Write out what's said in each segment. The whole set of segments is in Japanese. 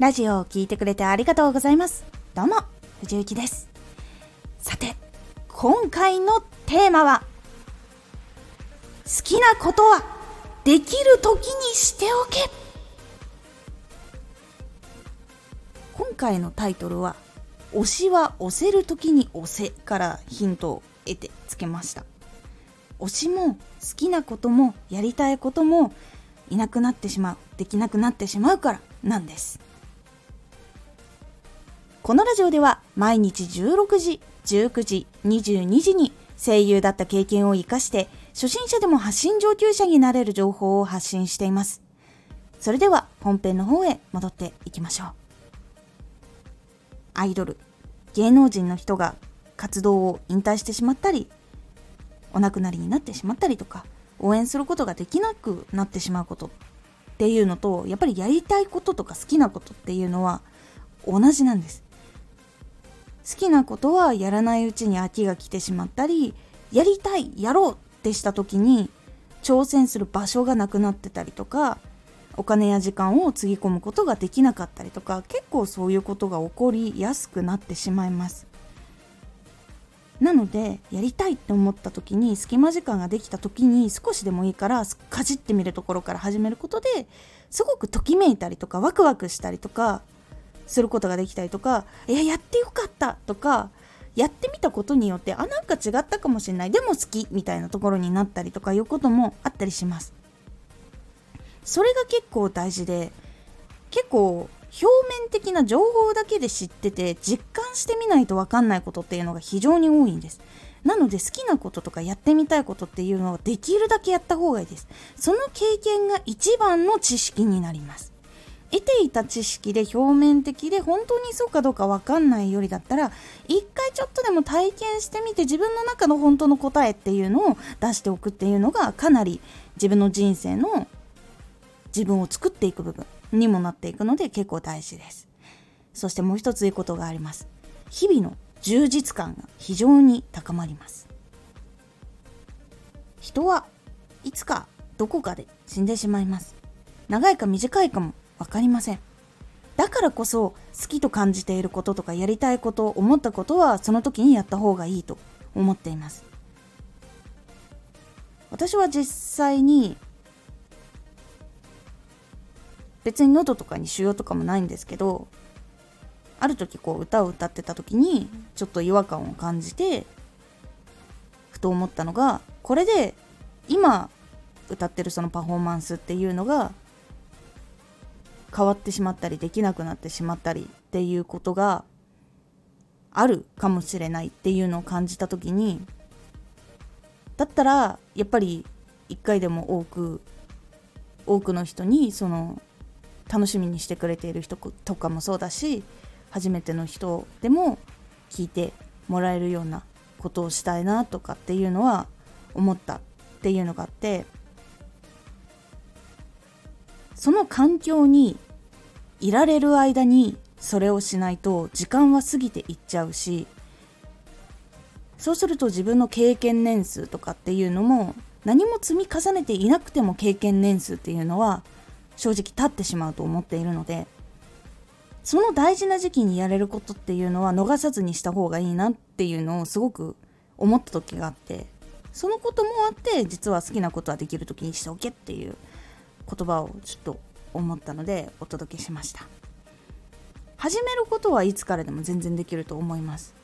ラジオを聴いてくれてありがとうございます。どうも藤幸です。さて今回のテーマは好きなことはできる時にしておけ。今回のタイトルは推しは押せる時に押せからヒントを得てつけました。推しも好きなこともやりたいこともいなくなってしまう。できなくなってしまうからなんです。このラジオでは毎日16時、19時、22時に声優だった経験を活かして初心者でも発信上級者になれる情報を発信しています。それでは本編の方へ戻っていきましょう。アイドル、芸能人の人が活動を引退してしまったり、お亡くなりになってしまったりとか、応援することができなくなってしまうことっていうのと、やっぱりやりたいこととか好きなことっていうのは同じなんです。好きなことはやらないうちに飽きが来てしまったりやりたいやろうってした時に挑戦する場所がなくなってたりとかお金や時間をつぎ込むことができなかったりとか結構そういうことが起こりやすくなってしまいます。なのでやりたいって思った時に隙間時間ができた時に少しでもいいからかじってみるところから始めることですごくときめいたりとかワクワクしたりとかすることができたりとかいややってよかったとかやってみたことによってあなんか違ったかもしれない。でも好きみたいなところになったりとかいうこともあったりします。それが結構大事で結構表面的な情報だけで知ってて実感してみないと分かんないことっていうのが非常に多いんです。なので好きなこととかやってみたいことっていうのはできるだけやった方がいいです。その経験が一番の知識になります。得ていた知識で表面的で本当にそうかどうか分かんないよりだったら一回ちょっとでも体験してみて自分の中の本当の答えっていうのを出しておくっていうのがかなり自分の人生の自分を作っていく部分にもなっていくので結構大事です。そしてもう一ついいことがあります。日々の充実感が非常に高まります。人はいつかどこかで死んでしまいます。長いか短いかも分かりません。だからこそ好きと感じていることとかやりたいこと思ったことはその時にやった方がいいと思っています。私は実際に別に喉とかに腫瘍とかもないんですけどある時こう歌を歌ってた時にちょっと違和感を感じてふと思ったのがこれで今歌ってるそのパフォーマンスっていうのが変わってしまったりできなくなってしまったりっていうことがあるかもしれないっていうのを感じた時にだったらやっぱり一回でも多く多くの人にその楽しみにしてくれている人とかもそうだし初めての人でも聞いてもらえるようなことをしたいなとかっていうのは思ったっていうのがあってその環境にいられる間にそれをしないと時間は過ぎていっちゃうしそうすると自分の経験年数とかっていうのも何も積み重ねていなくても経験年数っていうのは正直立ってしまうと思っているのでその大事な時期にやれることっていうのは逃さずにした方がいいなっていうのをすごく思った時があってそのこともあって実は好きなことはできる時にしておけっていう言葉をちょっと思ったのでお届けしました。始めることはいつからでも全然できると思います。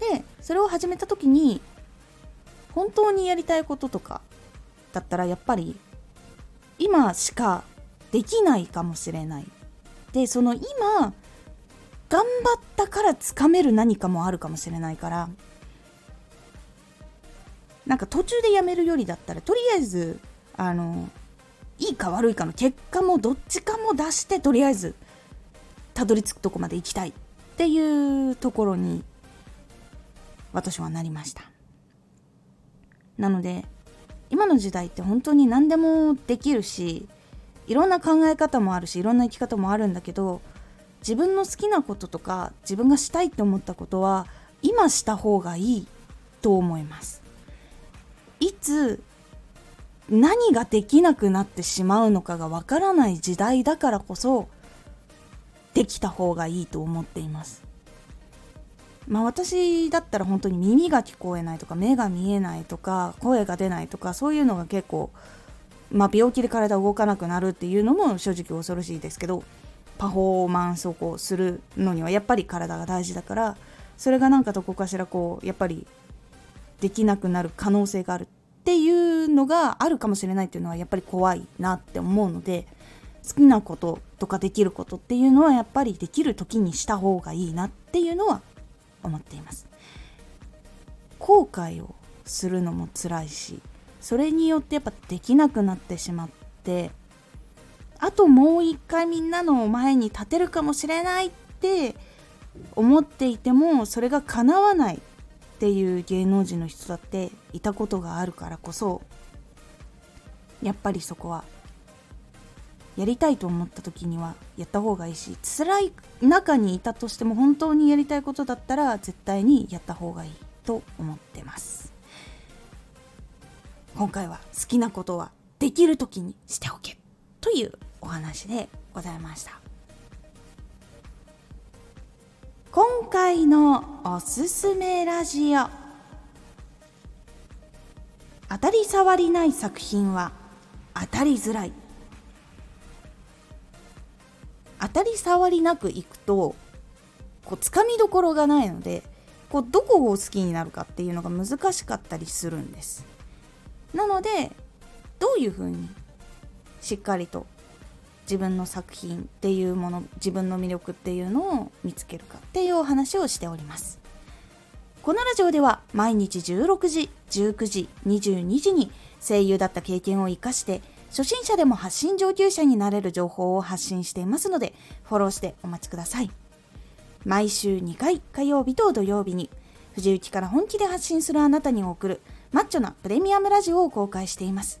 でそれを始めた時に本当にやりたいこととかだったらやっぱり今しかできないかもしれない。でその今頑張ったからつかめる何かもあるかもしれないからなんか途中でやめるよりだったらとりあえずあのいいか悪いかの結果もどっちかも出してとりあえずたどり着くとこまで行きたいっていうところに私はなりました。なので今の時代って本当に何でもできるしいろんな考え方もあるしいろんな生き方もあるんだけど自分の好きなこととか自分がしたいって思ったことは今した方がいいと思います。いつ何ができなくなってしまうのかがわからない時代だからこそできた方がいいと思っています。まあ私だったら本当に耳が聞こえないとか目が見えないとか声が出ないとかそういうのが結構まあ病気で体動かなくなるっていうのも正直恐ろしいですけどパフォーマンスをこうするのにはやっぱり体が大事だからそれがなんかどこかしらこうやっぱりできなくなる可能性がある。っていうのがあるかもしれないっていうのはやっぱり怖いなって思うので好きなこととかできることっていうのはやっぱりできる時にした方がいいなっていうのは思っています。後悔をするのも辛いしそれによってやっぱできなくなってしまってあともう一回みんなの前に立てるかもしれないって思っていてもそれが叶わないっていう芸能人の人だっていたことがあるからこそやっぱりそこはやりたいと思った時にはやった方がいいし辛い中にいたとしても本当にやりたいことだったら絶対にやった方がいいと思ってます。今回は好きなことはできる時にしておけというお話でございました。今回のおすすめラジオ。当たり障りない作品は当たりづらい。当たり障りなくいくとこうつかみどころがないのでこうどこを好きになるかっていうのが難しかったりするんです。なのでどういうふうにしっかりと自分の作品っていうもの自分の魅力っていうのを見つけるかっていうお話をしております。このラジオでは毎日16時19時22時に声優だった経験を生かして初心者でも発信上級者になれる情報を発信していますのでフォローしてお待ちください。毎週2回火曜日と土曜日に藤雪から本気で発信するあなたに送るマッチョなプレミアムラジオを公開しています。